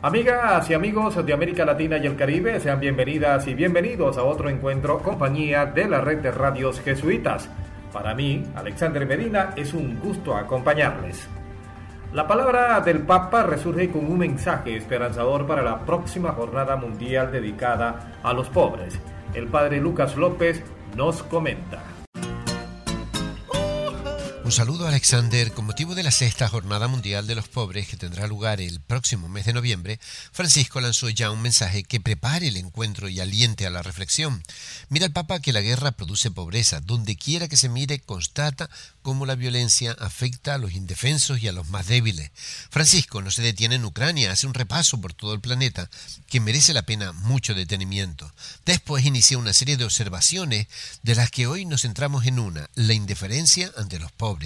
Amigas y amigos de América Latina y el Caribe, sean bienvenidas y bienvenidos a otro encuentro compañía de la red de radios jesuitas. Para mí, Alexander Medina, es un gusto acompañarles. La palabra del Papa resurge con un mensaje esperanzador para la próxima jornada mundial dedicada a los pobres. El padre Lucas López nos comenta. Un saludo Alexander. Con motivo de la sexta Jornada Mundial de los Pobres que tendrá lugar el próximo mes de noviembre, Francisco lanzó ya un mensaje que prepare el encuentro y aliente a la reflexión. Mira el Papa que la guerra produce pobreza. Donde quiera que se mire, constata cómo la violencia afecta a los indefensos y a los más débiles. Francisco no se detiene en Ucrania, hace un repaso por todo el planeta que merece la pena mucho detenimiento. Después inicia una serie de observaciones de las que hoy nos centramos en una, la indiferencia ante los pobres.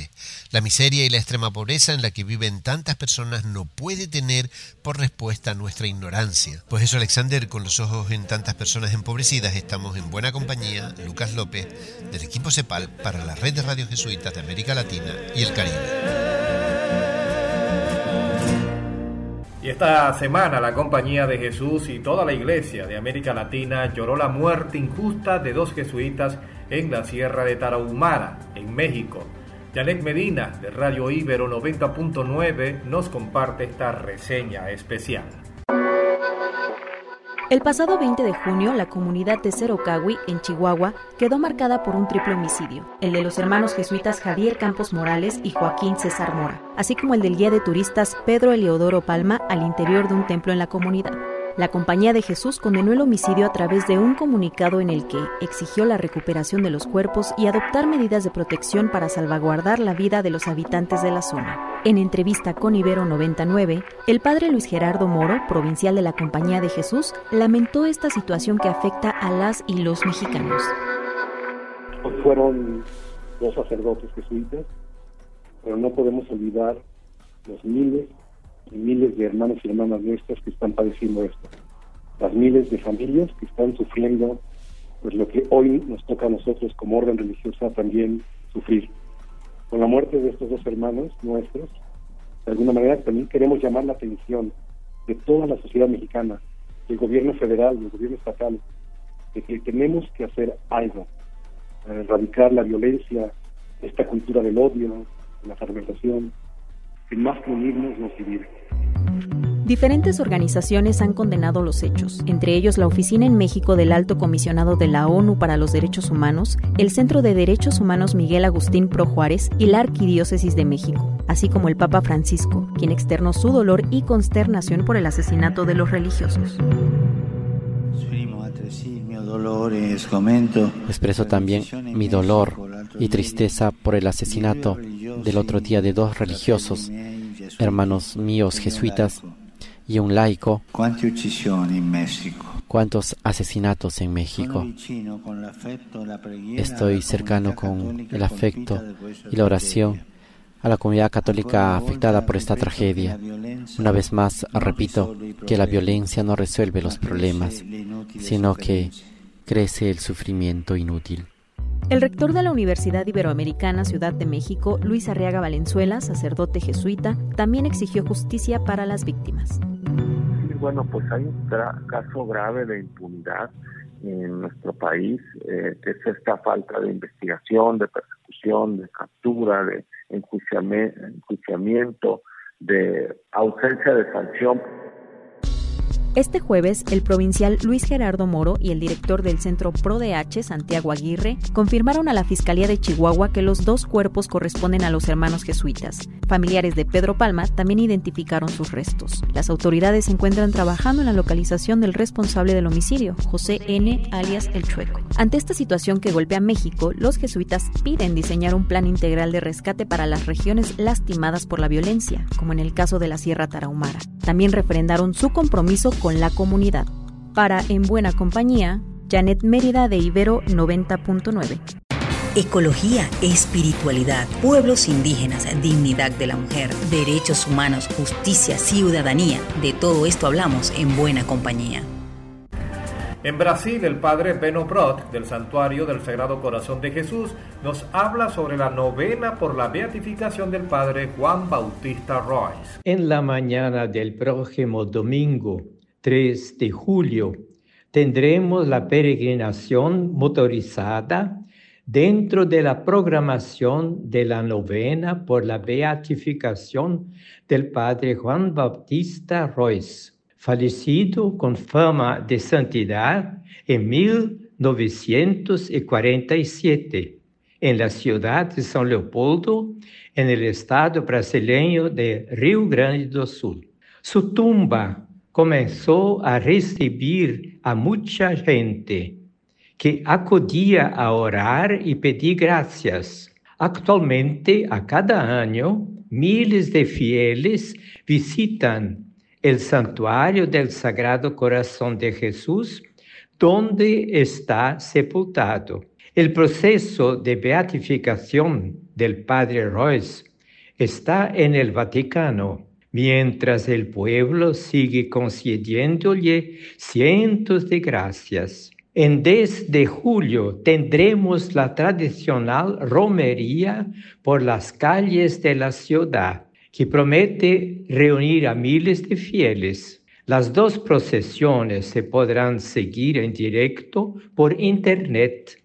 La miseria y la extrema pobreza en la que viven tantas personas no puede tener por respuesta nuestra ignorancia. Pues eso, Alexander, con los ojos en tantas personas empobrecidas, estamos en buena compañía, Lucas López, del equipo CEPAL para la red de radio jesuitas de América Latina y el Caribe. Y esta semana la Compañía de Jesús y toda la Iglesia de América Latina lloró la muerte injusta de dos jesuitas en la Sierra de Tarahumara, en México. Janet Medina, de Radio Ibero 90.9, nos comparte esta reseña especial. El pasado 20 de junio, la comunidad de Cerocahui, en Chihuahua, quedó marcada por un triple homicidio, el de los hermanos jesuitas Javier Campos Morales y Joaquín César Mora, así como el del guía de turistas Pedro Eleodoro Palma al interior de un templo en la comunidad. La Compañía de Jesús condenó el homicidio a través de un comunicado en el que exigió la recuperación de los cuerpos y adoptar medidas de protección para salvaguardar la vida de los habitantes de la zona. En entrevista con Ibero 99, el padre Luis Gerardo Moro, provincial de la Compañía de Jesús, lamentó esta situación que afecta a las y los mexicanos. Fueron dos sacerdotes jesuitas, pero no podemos olvidar los miles miles de hermanos y hermanas nuestras que están padeciendo esto. Las miles de familias que están sufriendo pues lo que hoy nos toca a nosotros como orden religiosa también sufrir. Con la muerte de estos dos hermanos nuestros, de alguna manera también queremos llamar la atención de toda la sociedad mexicana, del gobierno federal, del gobierno estatal, de que tenemos que hacer algo para erradicar la violencia, esta cultura del odio, la fragmentación, que más que unirnos nos divide. Diferentes organizaciones han condenado los hechos, entre ellos la Oficina en México del Alto Comisionado de la ONU para los Derechos Humanos, el Centro de Derechos Humanos Miguel Agustín Pro Juárez y la Arquidiócesis de México, así como el Papa Francisco, quien externó su dolor y consternación por el asesinato de los religiosos. Expreso también mi dolor y tristeza por el asesinato del otro día de dos religiosos, hermanos míos jesuitas, y un laico. ¿Cuántos asesinatos en México? Estoy cercano con el afecto y la oración a la comunidad católica afectada por esta tragedia. Una vez más, repito que la violencia no resuelve los problemas, sino que crece el sufrimiento inútil. El rector de la Universidad Iberoamericana Ciudad de México, Luis Arriaga Valenzuela, sacerdote jesuita, también exigió justicia para las víctimas. bueno, pues hay un caso grave de impunidad en nuestro país, eh, es esta falta de investigación, de persecución, de captura, de enjuiciamiento, de ausencia de sanción. Este jueves, el provincial Luis Gerardo Moro y el director del Centro ProDH, Santiago Aguirre, confirmaron a la Fiscalía de Chihuahua que los dos cuerpos corresponden a los hermanos jesuitas. Familiares de Pedro Palma también identificaron sus restos. Las autoridades se encuentran trabajando en la localización del responsable del homicidio, José N., alias El Chueco. Ante esta situación que golpea México, los jesuitas piden diseñar un plan integral de rescate para las regiones lastimadas por la violencia, como en el caso de la Sierra Tarahumara. También refrendaron su compromiso con la comunidad. Para En Buena Compañía, Janet Mérida de Ibero 90.9. Ecología, espiritualidad, pueblos indígenas, dignidad de la mujer, derechos humanos, justicia, ciudadanía. De todo esto hablamos en buena compañía. En Brasil, el padre Beno Brot, del Santuario del Sagrado Corazón de Jesús, nos habla sobre la novena por la beatificación del padre Juan Bautista Royce. En la mañana del próximo domingo, 3 de julio, tendremos la peregrinación motorizada dentro de la programación de la novena por la beatificación del padre Juan Bautista Royce, fallecido con fama de santidad en 1947 en la ciudad de São Leopoldo, en el estado brasileño de Rio Grande do Sul. Su tumba comenzó a recibir a mucha gente que acudía a orar y pedir gracias. Actualmente, a cada año, miles de fieles visitan el santuario del Sagrado Corazón de Jesús, donde está sepultado. El proceso de beatificación del Padre Royce está en el Vaticano mientras el pueblo sigue concediéndole cientos de gracias. En 10 de julio tendremos la tradicional romería por las calles de la ciudad, que promete reunir a miles de fieles. Las dos procesiones se podrán seguir en directo por Internet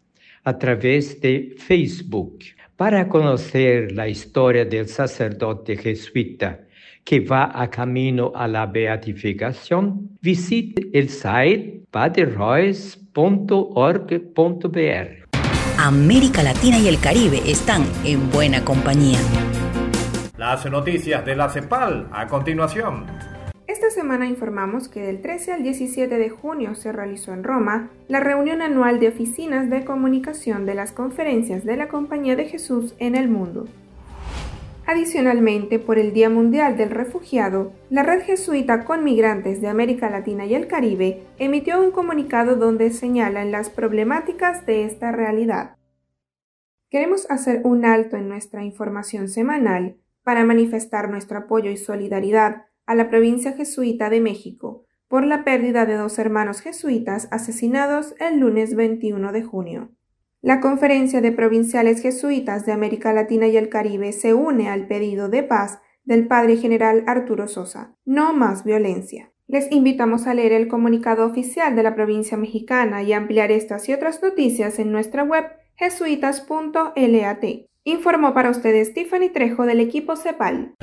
a través de Facebook. Para conocer la historia del sacerdote jesuita que va a camino a la beatificación, visite el site padreroyce.org.br. América Latina y el Caribe están en buena compañía. Las noticias de la CEPAL a continuación. Esta semana informamos que del 13 al 17 de junio se realizó en Roma la reunión anual de oficinas de comunicación de las conferencias de la Compañía de Jesús en el mundo. Adicionalmente, por el Día Mundial del Refugiado, la Red Jesuita con Migrantes de América Latina y el Caribe emitió un comunicado donde señalan las problemáticas de esta realidad. Queremos hacer un alto en nuestra información semanal para manifestar nuestro apoyo y solidaridad a la provincia jesuita de México por la pérdida de dos hermanos jesuitas asesinados el lunes 21 de junio. La Conferencia de Provinciales Jesuitas de América Latina y el Caribe se une al pedido de paz del Padre General Arturo Sosa. No más violencia. Les invitamos a leer el comunicado oficial de la provincia mexicana y ampliar estas y otras noticias en nuestra web jesuitas.lat. Informó para ustedes Stephanie Trejo del equipo CEPAL.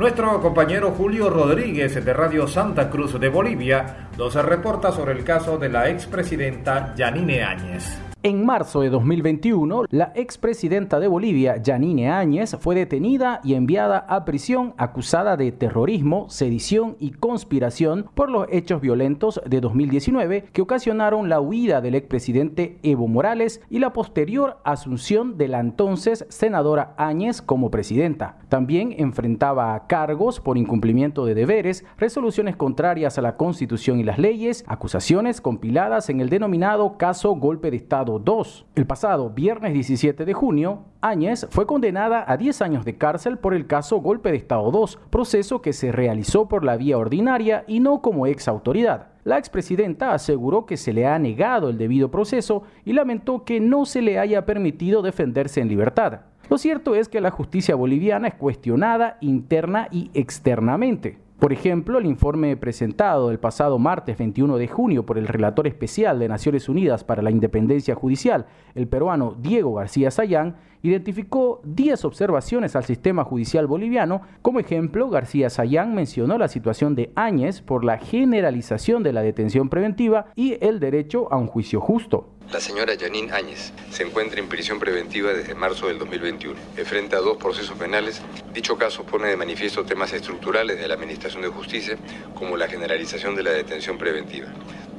Nuestro compañero Julio Rodríguez de Radio Santa Cruz de Bolivia nos reporta sobre el caso de la expresidenta Yanine Áñez. En marzo de 2021, la expresidenta de Bolivia, Janine Áñez, fue detenida y enviada a prisión acusada de terrorismo, sedición y conspiración por los hechos violentos de 2019 que ocasionaron la huida del expresidente Evo Morales y la posterior asunción de la entonces senadora Áñez como presidenta. También enfrentaba cargos por incumplimiento de deberes, resoluciones contrarias a la Constitución y las leyes, acusaciones compiladas en el denominado caso golpe de Estado 2. El pasado viernes 17 de junio, Áñez fue condenada a 10 años de cárcel por el caso Golpe de Estado 2, proceso que se realizó por la vía ordinaria y no como ex autoridad. La expresidenta aseguró que se le ha negado el debido proceso y lamentó que no se le haya permitido defenderse en libertad. Lo cierto es que la justicia boliviana es cuestionada interna y externamente. Por ejemplo, el informe presentado el pasado martes 21 de junio por el relator especial de Naciones Unidas para la Independencia Judicial, el peruano Diego García Sayán, identificó 10 observaciones al sistema judicial boliviano. Como ejemplo, García Sayán mencionó la situación de Áñez por la generalización de la detención preventiva y el derecho a un juicio justo. La señora Janine Áñez se encuentra en prisión preventiva desde marzo del 2021. Enfrenta dos procesos penales. Dicho caso pone de manifiesto temas estructurales de la Administración de Justicia, como la generalización de la detención preventiva.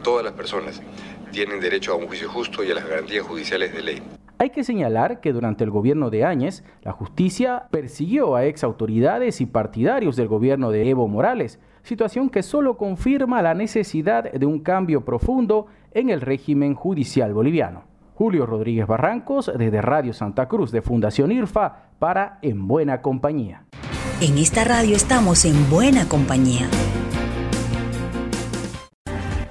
Todas las personas tienen derecho a un juicio justo y a las garantías judiciales de ley. Hay que señalar que durante el gobierno de Áñez, la justicia persiguió a ex autoridades y partidarios del gobierno de Evo Morales, situación que solo confirma la necesidad de un cambio profundo en el régimen judicial boliviano. Julio Rodríguez Barrancos desde Radio Santa Cruz de Fundación IRFA para En Buena Compañía. En esta radio estamos en buena compañía.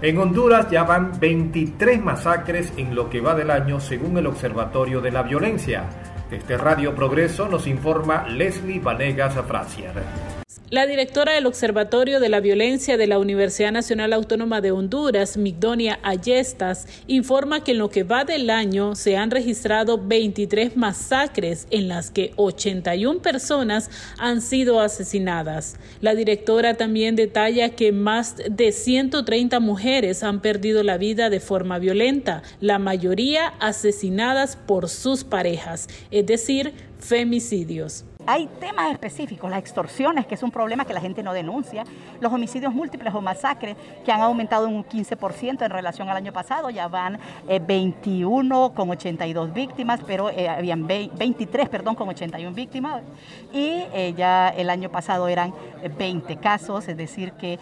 En Honduras ya van 23 masacres en lo que va del año según el Observatorio de la Violencia. Desde Radio Progreso nos informa Leslie Vanegas Frazier. La directora del Observatorio de la Violencia de la Universidad Nacional Autónoma de Honduras, Migdonia Ayestas, informa que en lo que va del año se han registrado 23 masacres en las que 81 personas han sido asesinadas. La directora también detalla que más de 130 mujeres han perdido la vida de forma violenta, la mayoría asesinadas por sus parejas, es decir, femicidios. Hay temas específicos, las extorsiones, que es un problema que la gente no denuncia, los homicidios múltiples o masacres, que han aumentado un 15% en relación al año pasado, ya van 21 eh, con 82 víctimas, pero eh, habían 23, perdón, con 81 víctimas, y eh, ya el año pasado eran 20 casos, es decir, que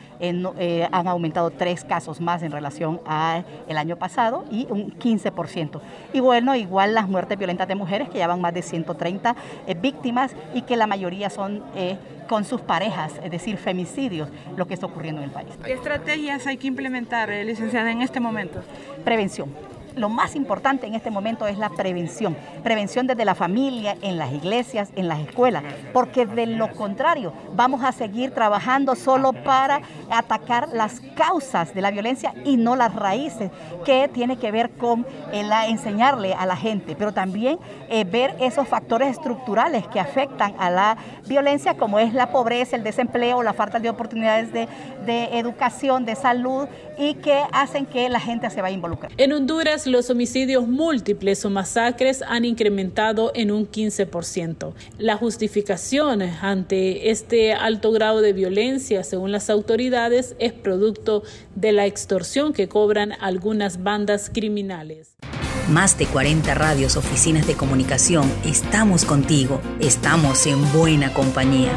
han aumentado 3 casos más en relación al año pasado y un 15%. Y bueno, igual las muertes violentas de mujeres, que ya van más de 130 víctimas, y que la mayoría son eh, con sus parejas, es decir, femicidios, lo que está ocurriendo en el país. ¿Qué estrategias hay que implementar, eh, licenciada, en este momento? Prevención lo más importante en este momento es la prevención. Prevención desde la familia, en las iglesias, en las escuelas, porque de lo contrario vamos a seguir trabajando solo para atacar las causas de la violencia y no las raíces, que tiene que ver con eh, enseñarle a la gente, pero también eh, ver esos factores estructurales que afectan a la violencia, como es la pobreza, el desempleo, la falta de oportunidades de, de educación, de salud y que hacen que la gente se vaya a involucrar. En Honduras, los homicidios múltiples o masacres han incrementado en un 15%. La justificación ante este alto grado de violencia, según las autoridades, es producto de la extorsión que cobran algunas bandas criminales. Más de 40 radios, oficinas de comunicación, estamos contigo, estamos en buena compañía.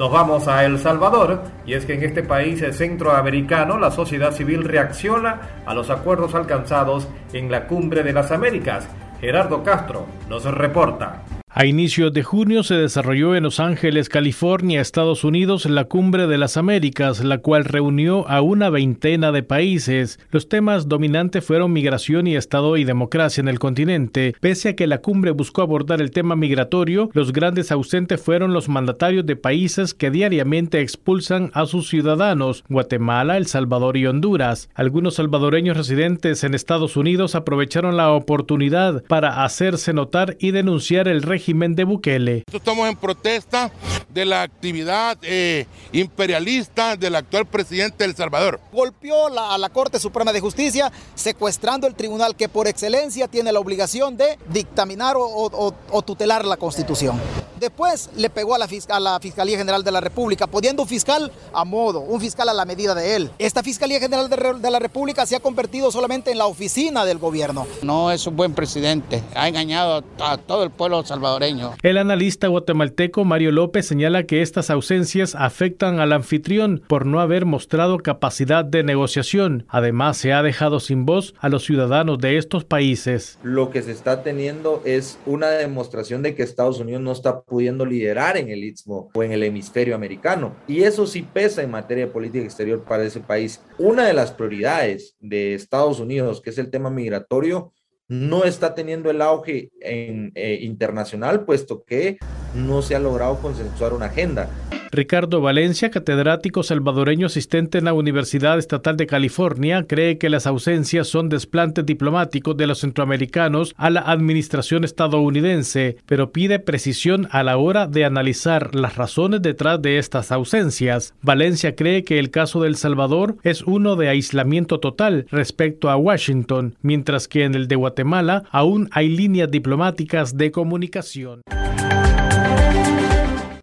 Nos vamos a El Salvador y es que en este país centroamericano la sociedad civil reacciona a los acuerdos alcanzados en la Cumbre de las Américas. Gerardo Castro nos reporta. A inicios de junio se desarrolló en Los Ángeles, California, Estados Unidos, la Cumbre de las Américas, la cual reunió a una veintena de países. Los temas dominantes fueron migración y Estado y democracia en el continente. Pese a que la cumbre buscó abordar el tema migratorio, los grandes ausentes fueron los mandatarios de países que diariamente expulsan a sus ciudadanos, Guatemala, El Salvador y Honduras. Algunos salvadoreños residentes en Estados Unidos aprovecharon la oportunidad para hacerse notar y denunciar el régimen régimen de Bukele. Estamos en protesta de la actividad eh, imperialista del actual presidente de El Salvador. Golpeó a la Corte Suprema de Justicia, secuestrando el tribunal que por excelencia tiene la obligación de dictaminar o, tutelar la Constitución. Después le pegó a la, a la, Fiscalía General de la República, poniendo un fiscal a modo, un fiscal a la medida de él. Esta Fiscalía General de, de la República se ha convertido solamente en la oficina del gobierno. No es un buen presidente, ha engañado a todo el pueblo salvadoreño el analista guatemalteco Mario López señala que estas ausencias afectan al anfitrión por no haber mostrado capacidad de negociación. Además, se ha dejado sin voz a los ciudadanos de estos países. Lo que se está teniendo es una demostración de que Estados Unidos no está pudiendo liderar en el Istmo o en el hemisferio americano. Y eso sí pesa en materia de política exterior para ese país. Una de las prioridades de Estados Unidos, que es el tema migratorio, no está teniendo el auge en, eh, internacional, puesto que no se ha logrado consensuar una agenda. Ricardo Valencia, catedrático salvadoreño asistente en la Universidad Estatal de California, cree que las ausencias son desplantes diplomáticos de los centroamericanos a la administración estadounidense, pero pide precisión a la hora de analizar las razones detrás de estas ausencias. Valencia cree que el caso de El Salvador es uno de aislamiento total respecto a Washington, mientras que en el de Guatemala aún hay líneas diplomáticas de comunicación.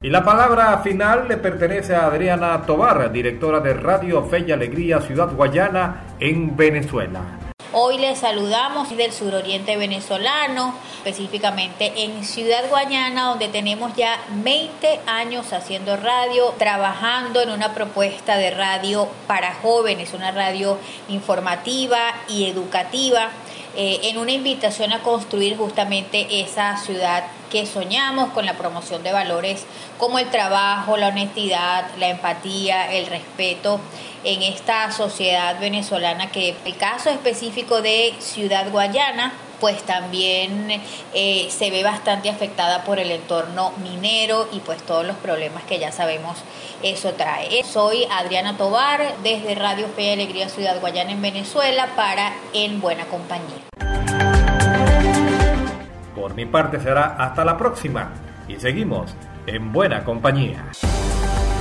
Y la palabra final le pertenece a Adriana Tobar, directora de Radio Fe y Alegría Ciudad Guayana en Venezuela. Hoy les saludamos del suroriente venezolano, específicamente en Ciudad Guayana, donde tenemos ya 20 años haciendo radio, trabajando en una propuesta de radio para jóvenes, una radio informativa y educativa eh, en una invitación a construir justamente esa ciudad que soñamos con la promoción de valores como el trabajo, la honestidad, la empatía, el respeto en esta sociedad venezolana que el caso específico de Ciudad Guayana pues también eh, se ve bastante afectada por el entorno minero y pues todos los problemas que ya sabemos eso trae. Soy Adriana Tobar desde Radio Fe y Alegría Ciudad Guayana en Venezuela para En Buena Compañía. Por mi parte será hasta la próxima y seguimos en Buena Compañía.